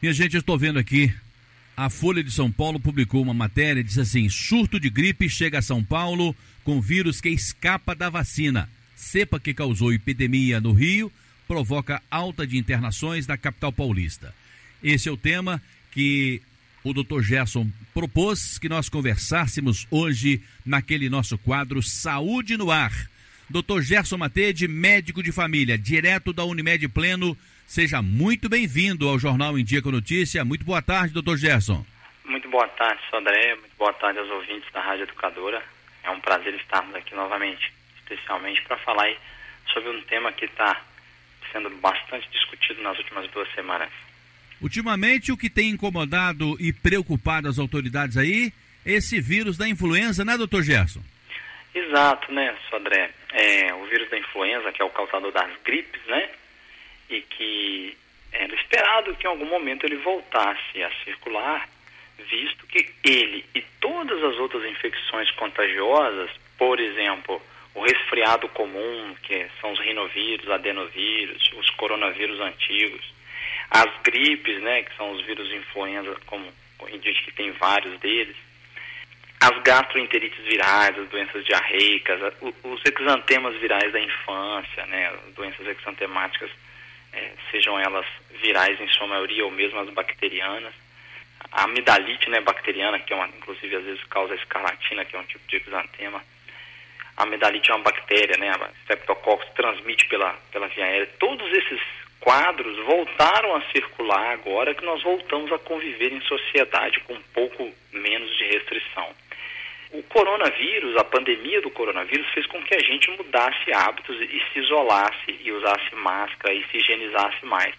Minha gente, eu estou vendo aqui, a Folha de São Paulo publicou uma matéria, diz assim, surto de gripe chega a São Paulo com vírus que escapa da vacina. Cepa que causou epidemia no Rio provoca alta de internações na capital paulista. Esse é o tema que o Dr. Gerson propôs que nós conversássemos hoje naquele nosso quadro Saúde no Ar. Dr. Gerson Matede, médico de família, direto da Unimed Pleno. Seja muito bem-vindo ao Jornal em Dia com Notícia. Muito boa tarde, doutor Gerson. Muito boa tarde, Sodré. Muito boa tarde aos ouvintes da Rádio Educadora. É um prazer estarmos aqui novamente, especialmente para falar sobre um tema que está sendo bastante discutido nas últimas duas semanas. Ultimamente, o que tem incomodado e preocupado as autoridades aí é esse vírus da influenza, né, doutor Gerson? Exato, né, Sodré? É, o vírus da influenza, que é o causador das gripes, né? E que era esperado que em algum momento ele voltasse a circular, visto que ele e todas as outras infecções contagiosas, por exemplo, o resfriado comum, que são os rinovírus, adenovírus, os coronavírus antigos, as gripes, né, que são os vírus influenza, como indica que tem vários deles, as gastroenterites virais, as doenças diarreicas, os exantemas virais da infância, né, doenças exantemáticas, é, sejam elas virais em sua maioria ou mesmo as bacterianas, a amidalite né, bacteriana, que é uma, inclusive às vezes causa escarlatina, que é um tipo de exantema, a amidalite é uma bactéria, né, a Streptococcus transmite pela, pela via aérea, todos esses quadros voltaram a circular agora que nós voltamos a conviver em sociedade com um pouco menos de restrição. O coronavírus, a pandemia do coronavírus, fez com que a gente mudasse hábitos e se isolasse e usasse máscara e se higienizasse mais.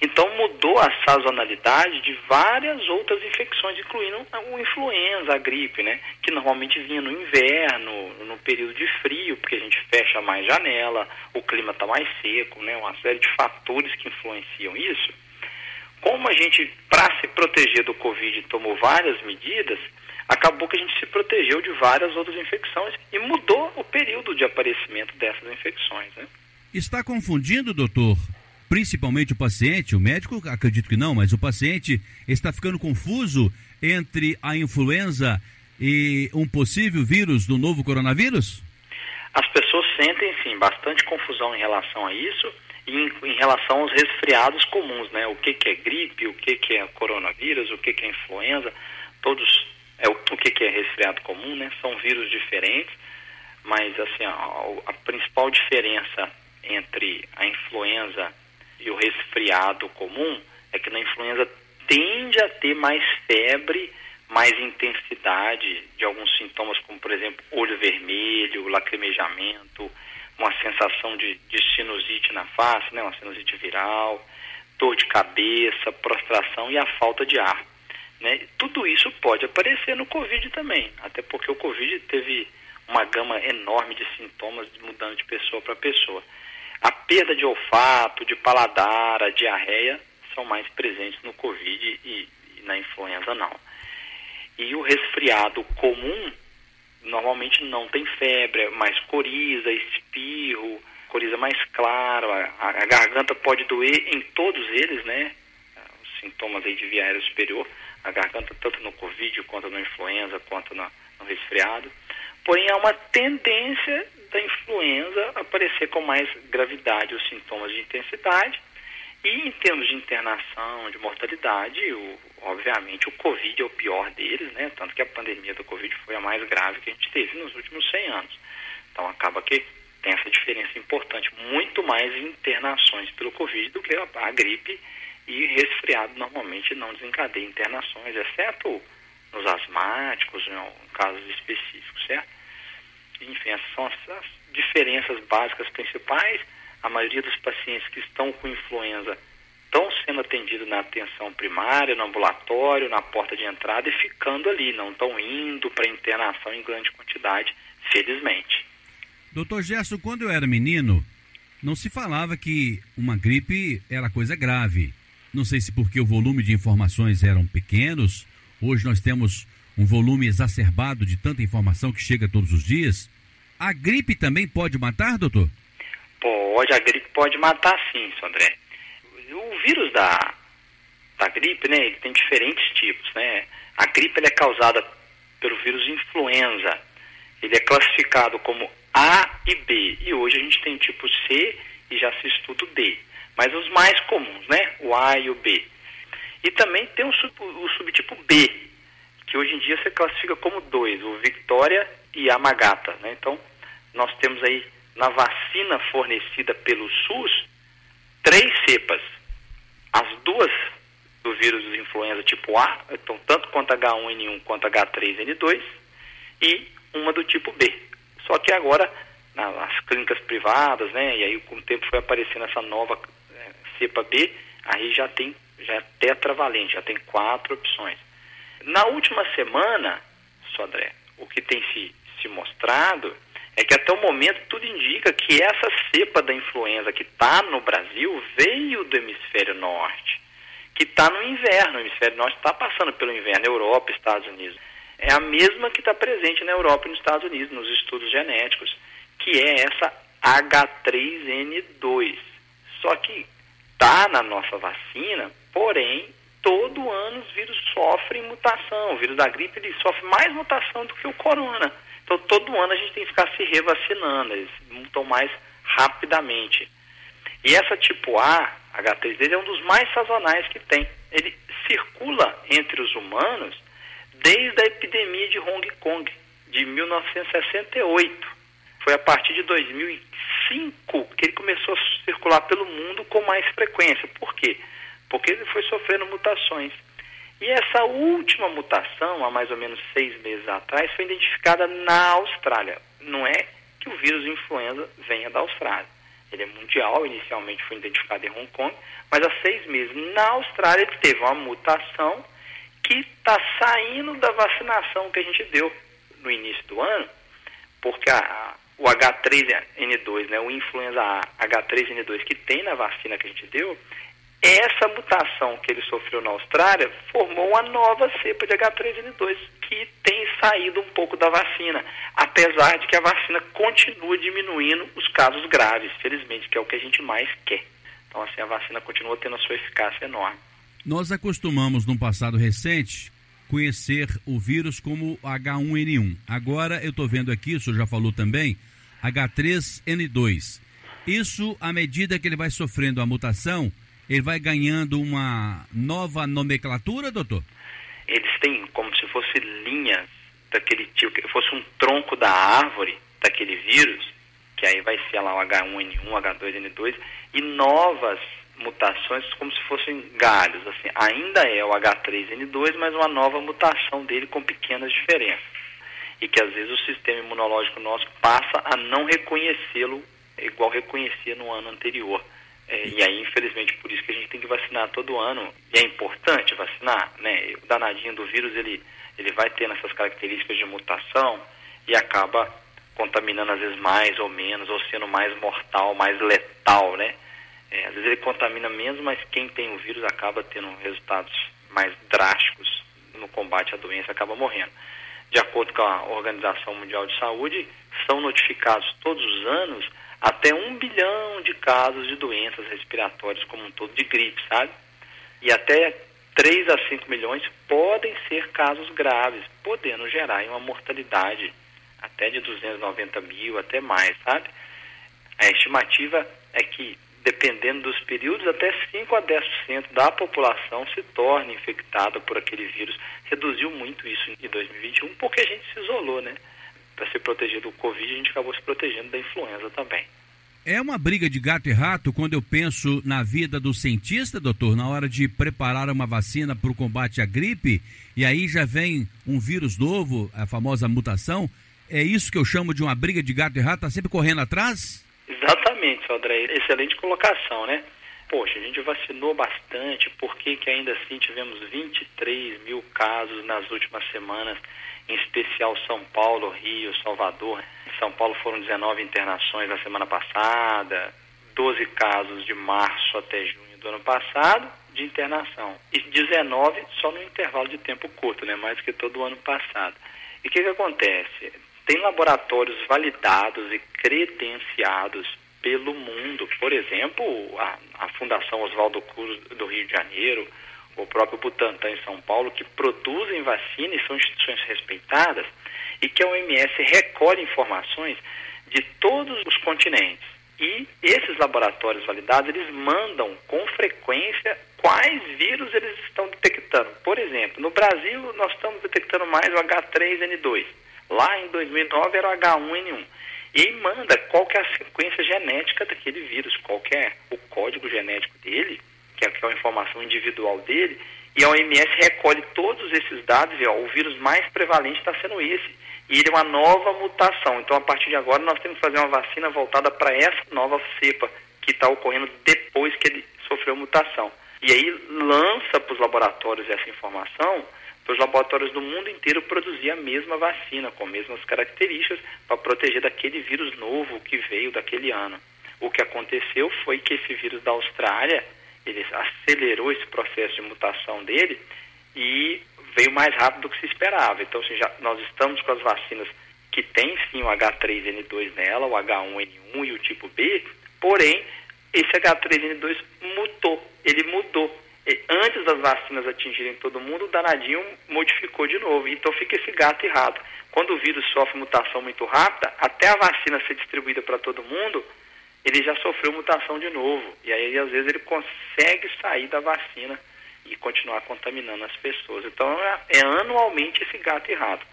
Então mudou a sazonalidade de várias outras infecções, incluindo o influenza, a gripe, né? Que normalmente vinha no inverno, no período de frio, porque a gente fecha mais janela, o clima está mais seco, né? Uma série de fatores que influenciam isso. Como a gente, para se proteger do Covid, tomou várias medidas, acabou que a gente se protegeu de várias outras infecções e mudou o período de aparecimento dessas infecções. Né? Está confundindo, doutor, principalmente o paciente, o médico acredito que não, mas o paciente está ficando confuso entre a influenza e um possível vírus do novo coronavírus? As pessoas sentem, sim, bastante confusão em relação a isso e em, em relação aos resfriados comuns, né? O que, que é gripe, o que, que é coronavírus, o que, que é influenza, todos, é o, o que, que é resfriado comum, né? São vírus diferentes, mas, assim, a, a principal diferença entre a influenza e o resfriado comum é que na influenza tende a ter mais febre, mais intensidade de alguns sintomas, como por exemplo olho vermelho, lacrimejamento, uma sensação de, de sinusite na face, né, uma sinusite viral, dor de cabeça, prostração e a falta de ar. Né? Tudo isso pode aparecer no Covid também, até porque o Covid teve uma gama enorme de sintomas mudando de pessoa para pessoa. A perda de olfato, de paladar, a diarreia são mais presentes no Covid e, e na influenza não. E o resfriado comum normalmente não tem febre, é mais coriza, espirro, coriza mais clara, a, a, garganta pode doer em todos eles, né? Os sintomas aí de via aérea superior, a garganta tanto no Covid quanto na influenza, quanto no resfriado. Porém, há uma tendência da influenza aparecer com mais gravidade os sintomas de intensidade. E em termos de internação, de mortalidade, o, obviamente o Covid é o pior deles, né? Tanto que a pandemia do Covid foi a mais grave que a gente teve nos últimos 100 anos. Então acaba que tem essa diferença importante, muito mais internações pelo Covid do que a, a gripe e resfriado normalmente não desencadeia internações, exceto nos asmáticos, em casos específicos, certo? Enfim, essas são as diferenças básicas principais. A maioria dos pacientes que estão com influenza estão sendo atendidos na atenção primária, no ambulatório, na porta de entrada e ficando ali, não estão indo para internação em grande quantidade, felizmente. Doutor Gerson, quando eu era menino, não se falava que uma gripe era coisa grave. Não sei se porque o volume de informações eram pequenos, hoje nós temos um volume exacerbado de tanta informação que chega todos os dias. A gripe também pode matar, doutor? Pode, a gripe pode matar sim, Sandré. O vírus da, da gripe, né, ele tem diferentes tipos, né? A gripe é causada pelo vírus influenza. Ele é classificado como A e B. E hoje a gente tem tipo C e já se estuda o D. Mas os mais comuns, né? O A e o B. E também tem o, sub, o subtipo B, que hoje em dia se classifica como dois, o Victoria e a Magata. Né? Então, nós temos aí na vacina fornecida pelo SUS três cepas. As duas do vírus de influenza tipo A, então tanto quanto H1N1 quanto H3N2, e uma do tipo B. Só que agora, nas clínicas privadas, né, e aí com o tempo foi aparecendo essa nova cepa B, aí já tem, já é tetravalente, já tem quatro opções. Na última semana, Sodré, o que tem se, se mostrado é que até o momento tudo indica que essa cepa da influenza que está no Brasil veio do hemisfério norte, que está no inverno. O hemisfério norte está passando pelo inverno, Europa, Estados Unidos. É a mesma que está presente na Europa e nos Estados Unidos, nos estudos genéticos, que é essa H3N2. Só que está na nossa vacina, porém, todo ano os vírus sofrem mutação. O vírus da gripe ele sofre mais mutação do que o corona. Então, todo ano a gente tem que ficar se revacinando, eles mutam mais rapidamente. E essa tipo A, H3D, é um dos mais sazonais que tem. Ele circula entre os humanos desde a epidemia de Hong Kong, de 1968. Foi a partir de 2005 que ele começou a circular pelo mundo com mais frequência. Por quê? Porque ele foi sofrendo mutações. E essa última mutação, há mais ou menos seis meses atrás, foi identificada na Austrália. Não é que o vírus influenza venha da Austrália. Ele é mundial, inicialmente foi identificado em Hong Kong, mas há seis meses na Austrália ele teve uma mutação que está saindo da vacinação que a gente deu no início do ano, porque a, o H3N2, né, o influenza A, H3N2 que tem na vacina que a gente deu, essa mutação que ele sofreu na Austrália formou uma nova cepa de H3N2 que tem saído um pouco da vacina, apesar de que a vacina continua diminuindo os casos graves, felizmente, que é o que a gente mais quer. Então, assim, a vacina continua tendo a sua eficácia enorme. Nós acostumamos, num passado recente, conhecer o vírus como H1N1. Agora, eu estou vendo aqui, o senhor já falou também, H3N2. Isso, à medida que ele vai sofrendo a mutação, ele vai ganhando uma nova nomenclatura, doutor? Eles têm como se fosse linhas daquele tipo, fosse um tronco da árvore daquele vírus, que aí vai ser lá o H1N1, H2N2, e novas mutações como se fossem galhos. Assim, ainda é o H3N2, mas uma nova mutação dele com pequenas diferenças. E que às vezes o sistema imunológico nosso passa a não reconhecê-lo igual reconhecia no ano anterior. É, e aí, infelizmente, por isso que a gente tem que vacinar todo ano. E é importante vacinar, né? O danadinho do vírus, ele, ele vai tendo essas características de mutação e acaba contaminando às vezes mais ou menos, ou sendo mais mortal, mais letal, né? É, às vezes ele contamina menos, mas quem tem o vírus acaba tendo resultados mais drásticos no combate à doença, acaba morrendo. De acordo com a Organização Mundial de Saúde, são notificados todos os anos até um bilhão de casos de doenças respiratórias como um todo, de gripe, sabe? E até 3 a 5 milhões podem ser casos graves, podendo gerar uma mortalidade até de 290 mil, até mais, sabe? A estimativa é que, dependendo dos períodos, até 5 a 10% da população se torne infectada por aquele vírus. Reduziu muito isso em 2021 porque a gente se isolou, né? para se proteger do Covid, a gente acabou se protegendo da influenza também. É uma briga de gato e rato quando eu penso na vida do cientista, doutor, na hora de preparar uma vacina para o combate à gripe, e aí já vem um vírus novo, a famosa mutação. É isso que eu chamo de uma briga de gato e rato, está sempre correndo atrás? Exatamente, André. Excelente colocação, né? Poxa, a gente vacinou bastante, por que, que ainda assim tivemos 23 mil casos nas últimas semanas, em especial São Paulo, Rio, Salvador. Em São Paulo foram 19 internações na semana passada, 12 casos de março até junho do ano passado de internação. E 19 só no intervalo de tempo curto, né? mais que todo o ano passado. E o que, que acontece? Tem laboratórios validados e credenciados pelo mundo. Por exemplo, a, a Fundação Oswaldo Cruz do Rio de Janeiro, o próprio Butantan em São Paulo, que produzem vacina e são instituições respeitadas, e que a OMS recolhe informações de todos os continentes. E esses laboratórios validados, eles mandam com frequência quais vírus eles estão detectando. Por exemplo, no Brasil nós estamos detectando mais o H3N2. Lá em 2009 era o H1N1. E aí manda qual que é a sequência genética daquele vírus, qual que é o código genético dele, que é, é a informação individual dele, e a OMS recolhe todos esses dados e ó, o vírus mais prevalente está sendo esse. E ele é uma nova mutação. Então, a partir de agora, nós temos que fazer uma vacina voltada para essa nova cepa que está ocorrendo depois que ele sofreu mutação. E aí lança para os laboratórios essa informação os laboratórios do mundo inteiro produzir a mesma vacina, com as mesmas características, para proteger daquele vírus novo que veio daquele ano. O que aconteceu foi que esse vírus da Austrália, ele acelerou esse processo de mutação dele e veio mais rápido do que se esperava. Então, assim, já, nós estamos com as vacinas que tem sim o H3N2 nela, o H1N1 e o tipo B, porém, esse H3N2 mutou, ele mudou antes das vacinas atingirem todo mundo, o danadinho modificou de novo. Então fica esse gato errado. Quando o vírus sofre mutação muito rápida, até a vacina ser distribuída para todo mundo, ele já sofreu mutação de novo. E aí, às vezes, ele consegue sair da vacina e continuar contaminando as pessoas. Então, é, é anualmente esse gato errado.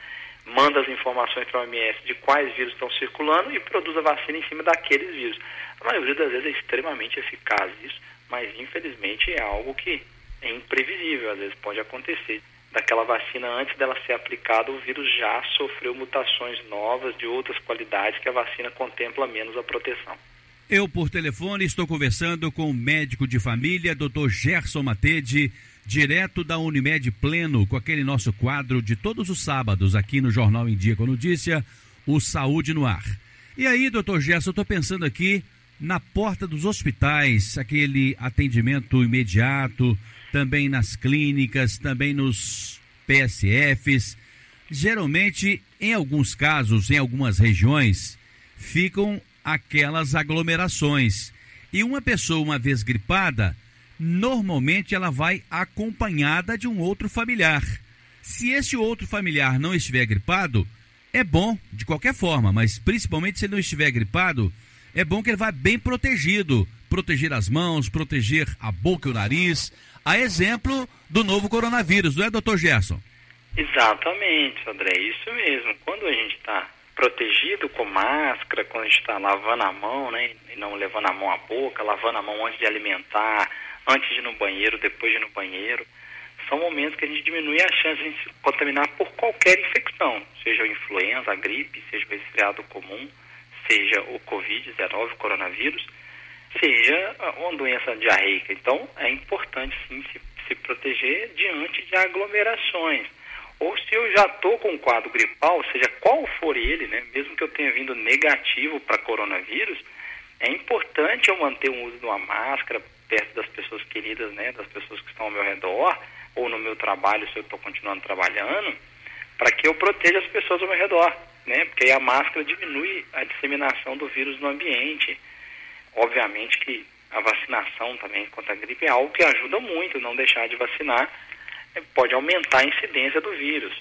Manda as informações para a OMS de quais vírus estão circulando e produz a vacina em cima daqueles vírus. A maioria das vezes é extremamente eficaz isso mas infelizmente é algo que é imprevisível, às vezes pode acontecer. Daquela vacina, antes dela ser aplicada, o vírus já sofreu mutações novas de outras qualidades que a vacina contempla menos a proteção. Eu, por telefone, estou conversando com o médico de família, Dr. Gerson Matede, direto da Unimed Pleno, com aquele nosso quadro de todos os sábados aqui no Jornal em Dia com Notícia, o Saúde no Ar. E aí, doutor Gerson, eu estou pensando aqui na porta dos hospitais, aquele atendimento imediato, também nas clínicas, também nos PSFs. Geralmente, em alguns casos, em algumas regiões, ficam aquelas aglomerações. E uma pessoa, uma vez gripada, normalmente ela vai acompanhada de um outro familiar. Se esse outro familiar não estiver gripado, é bom de qualquer forma, mas principalmente se ele não estiver gripado, é bom que ele vá bem protegido. Proteger as mãos, proteger a boca e o nariz. A exemplo do novo coronavírus, não é, doutor Gerson? Exatamente, André, isso mesmo. Quando a gente está protegido com máscara, quando a gente está lavando a mão, né, e não levando a mão à boca, lavando a mão antes de alimentar, antes de ir no banheiro, depois de ir no banheiro, são momentos que a gente diminui a chance de se contaminar por qualquer infecção, seja a influenza, a gripe, seja o resfriado comum seja o Covid-19, o coronavírus, seja uma doença diarreica. Então, é importante sim se, se proteger diante de aglomerações. Ou se eu já estou com um quadro gripal, seja qual for ele, né, mesmo que eu tenha vindo negativo para coronavírus, é importante eu manter o uso de uma máscara perto das pessoas queridas, né, das pessoas que estão ao meu redor, ou no meu trabalho, se eu estou continuando trabalhando, para que eu proteja as pessoas ao meu redor né? Porque aí a máscara diminui a disseminação do vírus no ambiente. Obviamente que a vacinação também contra a gripe é algo que ajuda muito, não deixar de vacinar é, pode aumentar a incidência do vírus.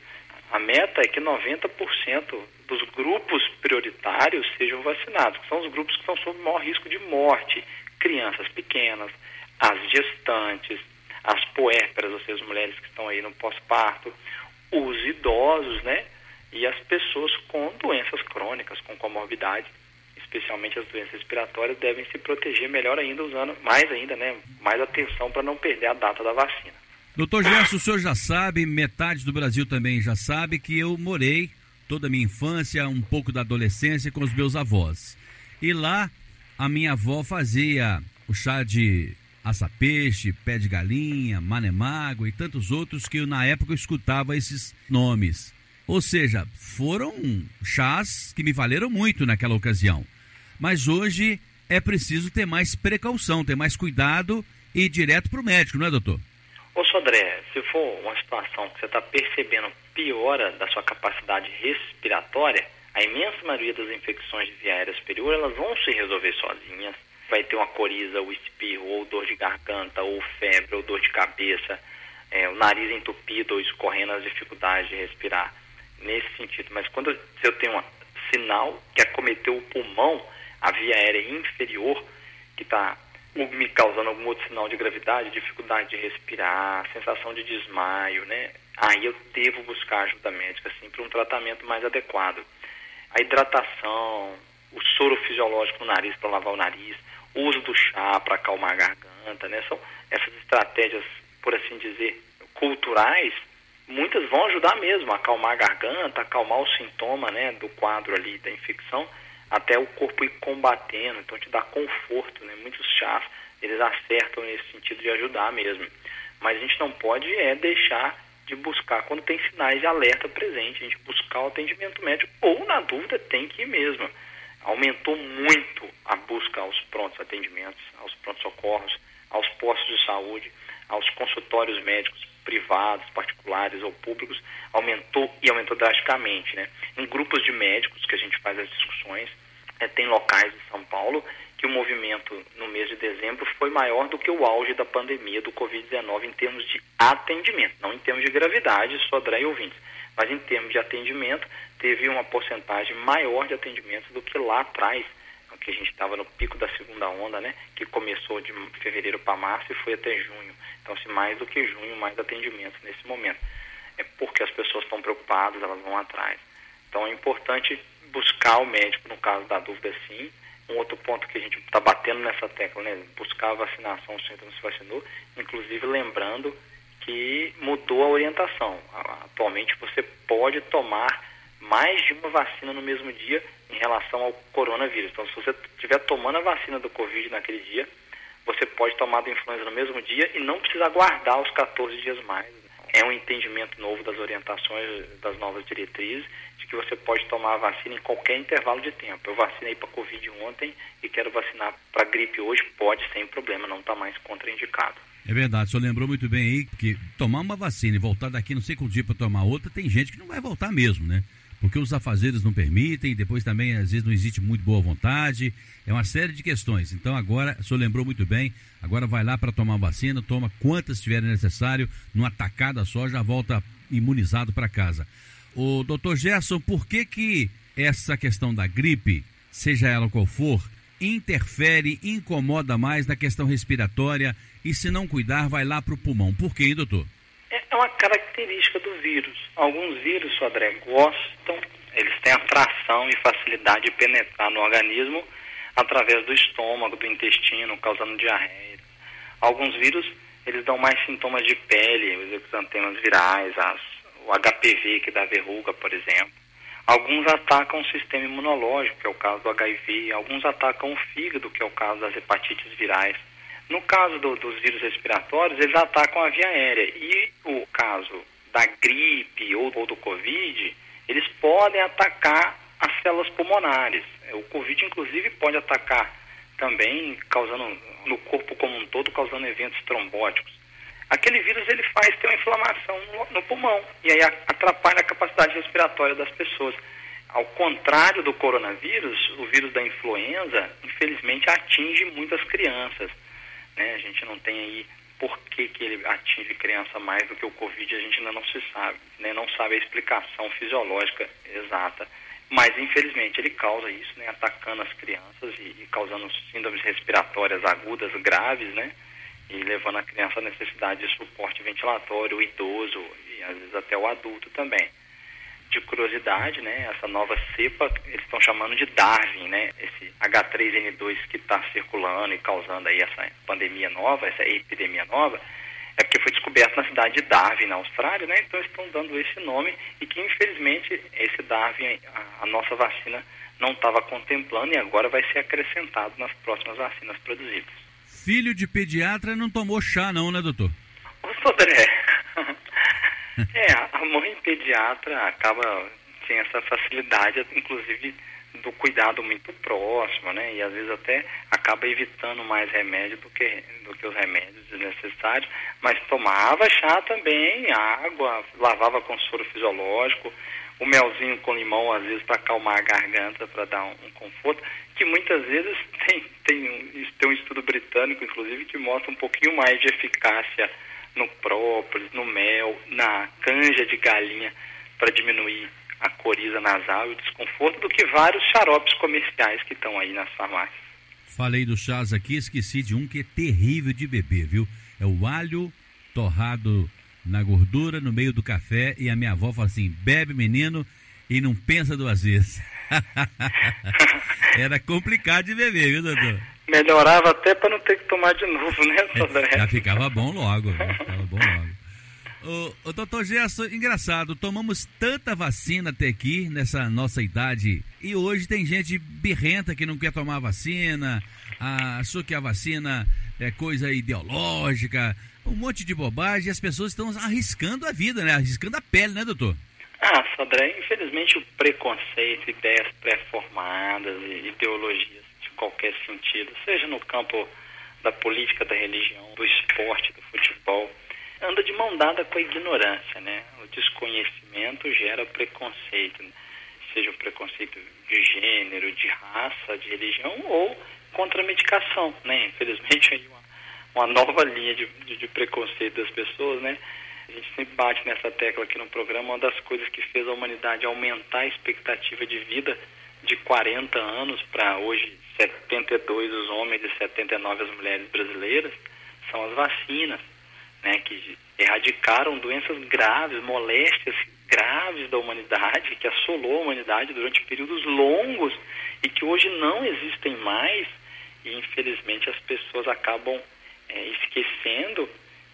A meta é que 90% dos grupos prioritários sejam vacinados, que são os grupos que estão sob maior risco de morte, crianças pequenas, as gestantes, as puérperas, ou seja, as mulheres que estão aí no pós-parto, os idosos, né? E as pessoas com doenças crônicas, com comorbidades, especialmente as doenças respiratórias, devem se proteger melhor ainda, usando mais ainda, né, mais atenção para não perder a data da vacina. Doutor Gerson, o senhor já sabe, metade do Brasil também já sabe que eu morei toda a minha infância, um pouco da adolescência com os meus avós. E lá a minha avó fazia o chá de aça-peixe, pé de galinha, manemágua e tantos outros que eu, na época eu escutava esses nomes. Ou seja, foram chás que me valeram muito naquela ocasião. Mas hoje é preciso ter mais precaução, ter mais cuidado e ir direto para o médico, não é, doutor? Ô, Sodré, se for uma situação que você está percebendo piora da sua capacidade respiratória, a imensa maioria das infecções de via aérea superior, elas vão se resolver sozinhas. Vai ter uma coriza, ou espirro, ou dor de garganta, ou febre, ou dor de cabeça é, o nariz entupido ou escorrendo as dificuldades de respirar, nesse sentido. Mas quando eu, tenho um sinal que acometeu o pulmão, a via aérea inferior, que está me causando algum outro sinal de gravidade, dificuldade de respirar, sensação de desmaio, né? Aí eu devo buscar ajuda médica, assim, para um tratamento mais adequado. A hidratação, o soro fisiológico no nariz para lavar o nariz, o uso do chá para acalmar a garganta, né? São essas estratégias, por assim dizer, culturais, muitas vão ajudar mesmo a acalmar a garganta, acalmar o sintoma, né, do quadro ali da infecção, até o corpo ir combatendo, então te dá conforto, né? Muitos chás, eles acertam nesse sentido de ajudar mesmo. Mas a gente não pode é deixar de buscar quando tem sinais de alerta presente, a gente buscar o atendimento médico ou na dúvida tem que ir mesmo. Aumentou muito a busca aos prontos atendimentos, aos prontos socorros, aos postos de saúde, aos consultórios médicos privados, particulares ou públicos, aumentou e aumentou drasticamente, né? Em grupos de médicos que a gente faz as discussões, é, tem locais em São Paulo que o movimento no mês de dezembro foi maior do que o auge da pandemia do Covid-19 em termos de atendimento, não em termos de gravidade, Sodré e ouvintes, mas em termos de atendimento, teve uma porcentagem maior de atendimentos do que lá atrás, que a gente estava no pico da segunda onda, né, que começou de fevereiro para março e foi até junho. Então, se mais do que junho, mais atendimentos nesse momento. É porque as pessoas estão preocupadas, elas vão atrás. Então, é importante buscar o médico no caso da dúvida, sim. Um outro ponto que a gente está batendo nessa tecla, né, buscar a vacinação, o centro não se vacinou, inclusive lembrando que mudou a orientação. Atualmente, você pode tomar mais de uma vacina no mesmo dia em relação ao coronavírus. Então, se você estiver tomando a vacina do Covid naquele dia, você pode tomar da influenza no mesmo dia e não precisa aguardar os 14 dias mais. É um entendimento novo das orientações das novas diretrizes de que você pode tomar a vacina em qualquer intervalo de tempo. Eu vacinei para Covid ontem e quero vacinar para gripe hoje, pode sem problema, não está mais contraindicado. É verdade, o senhor lembrou muito bem aí que tomar uma vacina e voltar daqui não sei quanto dia para tomar outra, tem gente que não vai voltar mesmo, né? Porque os afazeres não permitem, depois também às vezes não existe muito boa vontade, é uma série de questões. Então agora, o senhor lembrou muito bem, agora vai lá para tomar vacina, toma quantas tiver necessário, numa tacada só, já volta imunizado para casa. O doutor Gerson, por que que essa questão da gripe, seja ela qual for, interfere, incomoda mais na questão respiratória e se não cuidar vai lá para o pulmão? Por quê, hein, doutor? É uma característica do vírus. Alguns vírus, Sodré, gostam, eles têm atração e facilidade de penetrar no organismo através do estômago, do intestino, causando diarreia. Alguns vírus, eles dão mais sintomas de pele, os exantemas virais, as, o HPV, que dá verruga, por exemplo. Alguns atacam o sistema imunológico, que é o caso do HIV. Alguns atacam o fígado, que é o caso das hepatites virais. No caso do, dos vírus respiratórios, eles atacam a via aérea. E o caso da gripe ou, ou do Covid, eles podem atacar as células pulmonares. O Covid, inclusive, pode atacar também, causando no corpo como um todo, causando eventos trombóticos. Aquele vírus ele faz ter uma inflamação no, no pulmão e aí atrapalha a capacidade respiratória das pessoas. Ao contrário do coronavírus, o vírus da influenza, infelizmente, atinge muitas crianças. Né? A gente não tem aí por que, que ele atinge criança mais do que o Covid, a gente ainda não se sabe, né? não sabe a explicação fisiológica exata. Mas, infelizmente, ele causa isso, né? atacando as crianças e, e causando síndromes respiratórias agudas graves, né? e levando a criança à necessidade de suporte ventilatório, o idoso e às vezes até o adulto também de curiosidade, né, essa nova cepa, eles estão chamando de Darwin, né, esse H3N2 que está circulando e causando aí essa pandemia nova, essa epidemia nova, é porque foi descoberto na cidade de Darwin, na Austrália, né, então estão dando esse nome e que infelizmente esse Darwin, a, a nossa vacina não estava contemplando e agora vai ser acrescentado nas próximas vacinas produzidas. Filho de pediatra não tomou chá não, né, doutor? Ô, Sodré, é, a mãe pediatra acaba sem essa facilidade, inclusive do cuidado muito próximo, né? E às vezes até acaba evitando mais remédio do que, do que os remédios desnecessários, mas tomava chá também, água, lavava com soro fisiológico, o melzinho com limão, às vezes, para acalmar a garganta, para dar um, um, conforto, que muitas vezes tem, tem, um, tem um estudo britânico, inclusive, que mostra um pouquinho mais de eficácia no própolis, no mel, na canja de galinha para diminuir a coriza nasal e o desconforto do que vários xaropes comerciais que estão aí nas farmácias. Falei dos chás aqui, esqueci de um que é terrível de beber, viu? É o alho torrado na gordura no meio do café e a minha avó fala assim: bebe menino e não pensa duas vezes. Era complicado de beber, viu, doutor? Melhorava até para não ter que tomar de novo, né, Sodré? Já ficava bom logo, ficava bom logo. O, o doutor Gerson, engraçado, tomamos tanta vacina até aqui, nessa nossa idade, e hoje tem gente birrenta que não quer tomar vacina, achou que a vacina é coisa ideológica, um monte de bobagem, e as pessoas estão arriscando a vida, né? Arriscando a pele, né, doutor? Ah, Sodré, infelizmente o preconceito, ideias pré-formadas, ideologias de qualquer sentido, seja no campo da política, da religião, do esporte, do futebol, anda de mão dada com a ignorância, né? O desconhecimento gera preconceito, né? seja o preconceito de gênero, de raça, de religião ou contra a medicação, né? Infelizmente aí uma, uma nova linha de, de, de preconceito das pessoas, né? A gente sempre bate nessa tecla aqui no programa, uma das coisas que fez a humanidade aumentar a expectativa de vida de 40 anos para hoje 72 os homens e 79 as mulheres brasileiras são as vacinas, né, que erradicaram doenças graves, moléstias graves da humanidade, que assolou a humanidade durante períodos longos e que hoje não existem mais e infelizmente as pessoas acabam é, esquecendo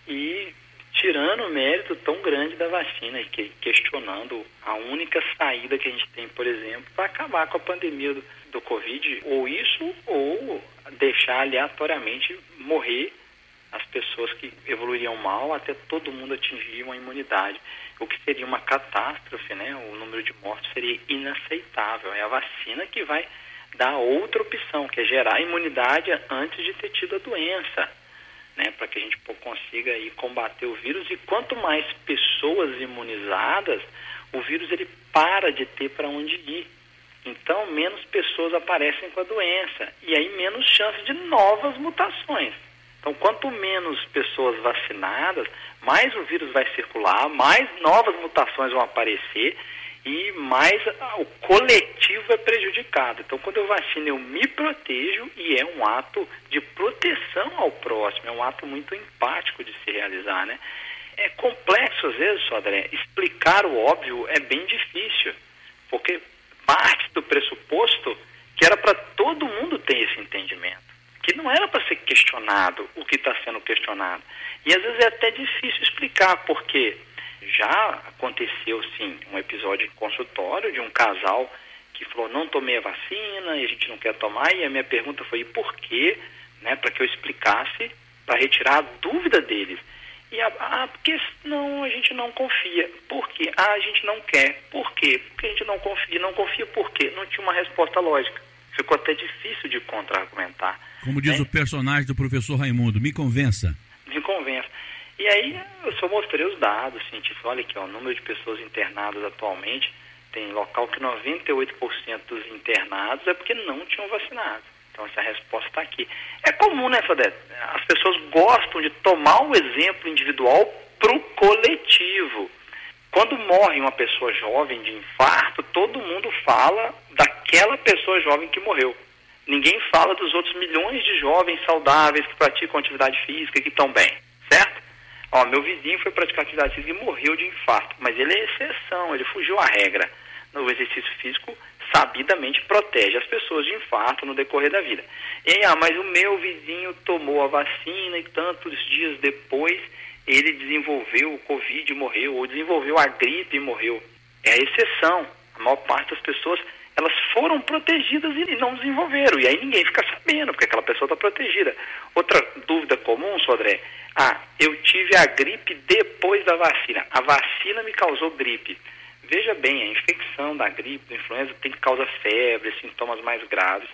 e tirando o mérito tão grande da vacina e que, questionando a única saída que a gente tem, por exemplo, para acabar com a pandemia do, do Covid, ou isso, ou deixar aleatoriamente morrer as pessoas que evoluiriam mal até todo mundo atingir uma imunidade, o que seria uma catástrofe, né? O número de mortos seria inaceitável. É a vacina que vai dar outra opção, que é gerar imunidade antes de ter tido a doença né, para que a gente consiga aí combater o vírus e quanto mais pessoas imunizadas, o vírus ele para de ter para onde ir. Então, menos pessoas aparecem com a doença e aí menos chance de novas mutações. Então, quanto menos pessoas vacinadas, mais o vírus vai circular, mais novas mutações vão aparecer e mais o coletivo é prejudicado. Então, quando eu vacino, eu me protejo e é um ato de proteção ao próximo, é um ato muito empático de se realizar, né? É complexo às vezes, Sodré, explicar o óbvio é bem difícil, porque parte do pressuposto que era para todo mundo ter esse entendimento, que não era para ser questionado o que está sendo questionado. E às vezes é até difícil explicar, porque já aconteceu, sim, um episódio de consultório de um casal que falou, não tomei a vacina e a gente não quer tomar, e a minha pergunta foi, e por quê? Né, para que eu explicasse, para retirar a dúvida deles. E a, ah, porque não, a gente não confia. Por quê? Ah, a gente não quer. Por quê? Porque a gente não confia. Não confia por quê? Não tinha uma resposta lógica. Ficou até difícil de contra-argumentar. Como diz né? o personagem do professor Raimundo, me convença. Me convença. E aí eu só mostrei os dados científicos. Olha aqui, ó, o número de pessoas internadas atualmente, tem local que 98% dos internados é porque não tinham vacinado. Então essa resposta está aqui. É comum, né, Fadé? As pessoas gostam de tomar o exemplo individual para o coletivo. Quando morre uma pessoa jovem de infarto, todo mundo fala daquela pessoa jovem que morreu. Ninguém fala dos outros milhões de jovens saudáveis que praticam atividade física e que estão bem? Ó, meu vizinho foi praticar atividade física e morreu de infarto, mas ele é exceção, ele fugiu à regra. No exercício físico, sabidamente protege as pessoas de infarto no decorrer da vida. E aí, ah, mas o meu vizinho tomou a vacina e tantos dias depois ele desenvolveu o Covid e morreu, ou desenvolveu a gripe e morreu. É a exceção. A maior parte das pessoas elas foram protegidas e não desenvolveram. E aí ninguém fica sabendo, porque aquela pessoa está protegida. Outra dúvida comum, Sodré, ah, eu tive a gripe depois da vacina. A vacina me causou gripe. Veja bem, a infecção da gripe, da influenza, tem que causar febre, sintomas mais graves.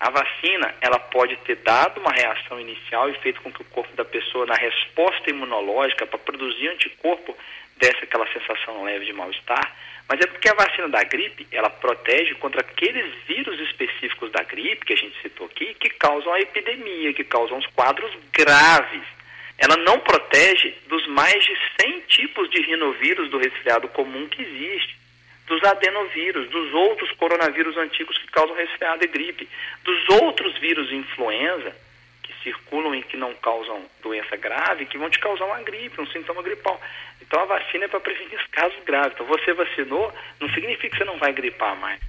A vacina, ela pode ter dado uma reação inicial e feito com que o corpo da pessoa, na resposta imunológica para produzir anticorpo, desse aquela sensação leve de mal-estar, mas é porque a vacina da gripe, ela protege contra aqueles vírus específicos da gripe, que a gente citou aqui, que causam a epidemia, que causam os quadros graves. Ela não protege dos mais de 100 tipos de rinovírus do resfriado comum que existe, dos adenovírus, dos outros coronavírus antigos que causam resfriado e gripe, dos outros vírus influenza que circulam e que não causam doença grave, que vão te causar uma gripe, um sintoma gripal. Então a vacina é para prevenir os casos graves. Então você vacinou, não significa que você não vai gripar mais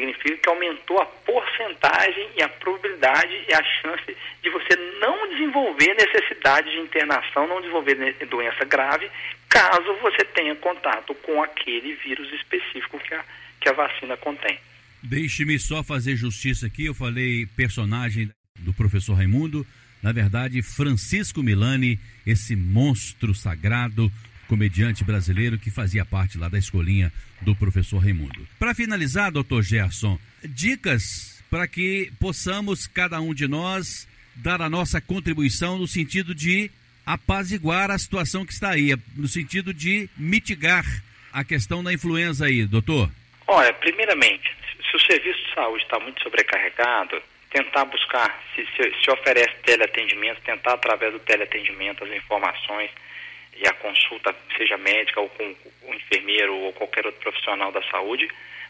significa que aumentou a porcentagem e a probabilidade e a chance de você não desenvolver necessidade de internação, não desenvolver doença grave, caso você tenha contato com aquele vírus específico que a, que a vacina contém. Deixe-me só fazer justiça aqui, eu falei personagem do professor Raimundo, na verdade, Francisco Milani, esse monstro sagrado, comediante brasileiro que fazia parte lá da escolinha do professor Raimundo. Para finalizar, doutor Gerson, dicas para que possamos, cada um de nós, dar a nossa contribuição no sentido de apaziguar a situação que está aí, no sentido de mitigar a questão da influenza aí, doutor? Olha, primeiramente, se o serviço de saúde está muito sobrecarregado, tentar buscar, se, se, se oferece teleatendimento, tentar através do teleatendimento as informações e a consulta, seja médica ou com o enfermeiro ou qualquer outro profissional da saúde,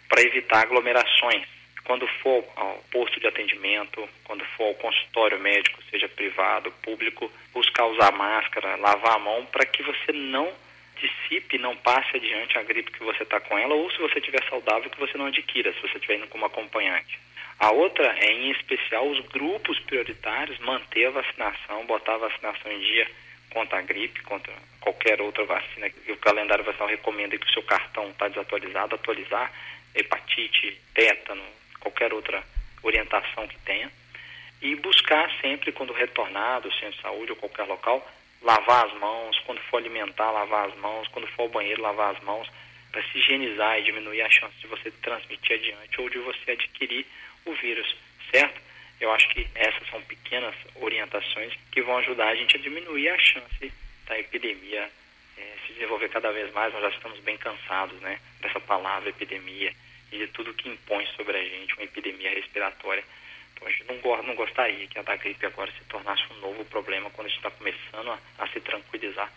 para evitar aglomerações. Quando for ao posto de atendimento, quando for ao consultório médico, seja privado, público, buscar usar máscara, lavar a mão para que você não dissipe, não passe adiante a gripe que você está com ela, ou se você estiver saudável, que você não adquira, se você estiver indo como acompanhante. A outra é, em especial, os grupos prioritários, manter a vacinação, botar a vacinação em dia contra a gripe, contra qualquer outra vacina que o calendário vacinal recomenda que o seu cartão está desatualizado, atualizar, hepatite, tétano, qualquer outra orientação que tenha. E buscar sempre, quando retornar do centro de saúde ou qualquer local, lavar as mãos, quando for alimentar, lavar as mãos, quando for ao banheiro, lavar as mãos, para se higienizar e diminuir a chance de você transmitir adiante ou de você adquirir o vírus, certo? Eu acho que essas são pequenas orientações que vão ajudar a gente a diminuir a chance da epidemia é, se desenvolver cada vez mais. Nós já estamos bem cansados né, dessa palavra epidemia e de tudo que impõe sobre a gente uma epidemia respiratória. Então a gente não, não gostaria que a da gripe agora se tornasse um novo problema quando a gente está começando a, a se tranquilizar,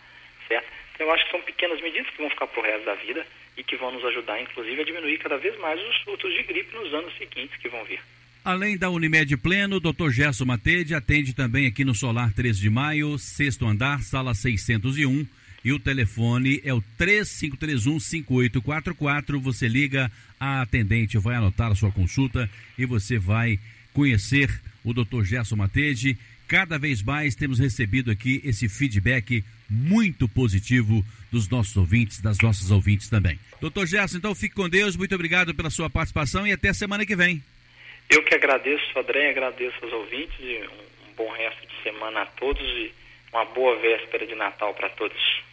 certo? Então, eu acho que são pequenas medidas que vão ficar para o resto da vida e que vão nos ajudar, inclusive, a diminuir cada vez mais os surtos de gripe nos anos seguintes que vão vir. Além da Unimed Pleno, Dr. Gerson Matede atende também aqui no Solar 13 de Maio, sexto andar, sala 601. E o telefone é o 3531-5844. Você liga, a atendente vai anotar a sua consulta e você vai conhecer o Dr. Gerson Matede. Cada vez mais temos recebido aqui esse feedback muito positivo dos nossos ouvintes, das nossas ouvintes também. Doutor Gerson, então fique com Deus, muito obrigado pela sua participação e até semana que vem. Eu que agradeço, André, agradeço aos ouvintes e um, um bom resto de semana a todos e uma boa véspera de Natal para todos.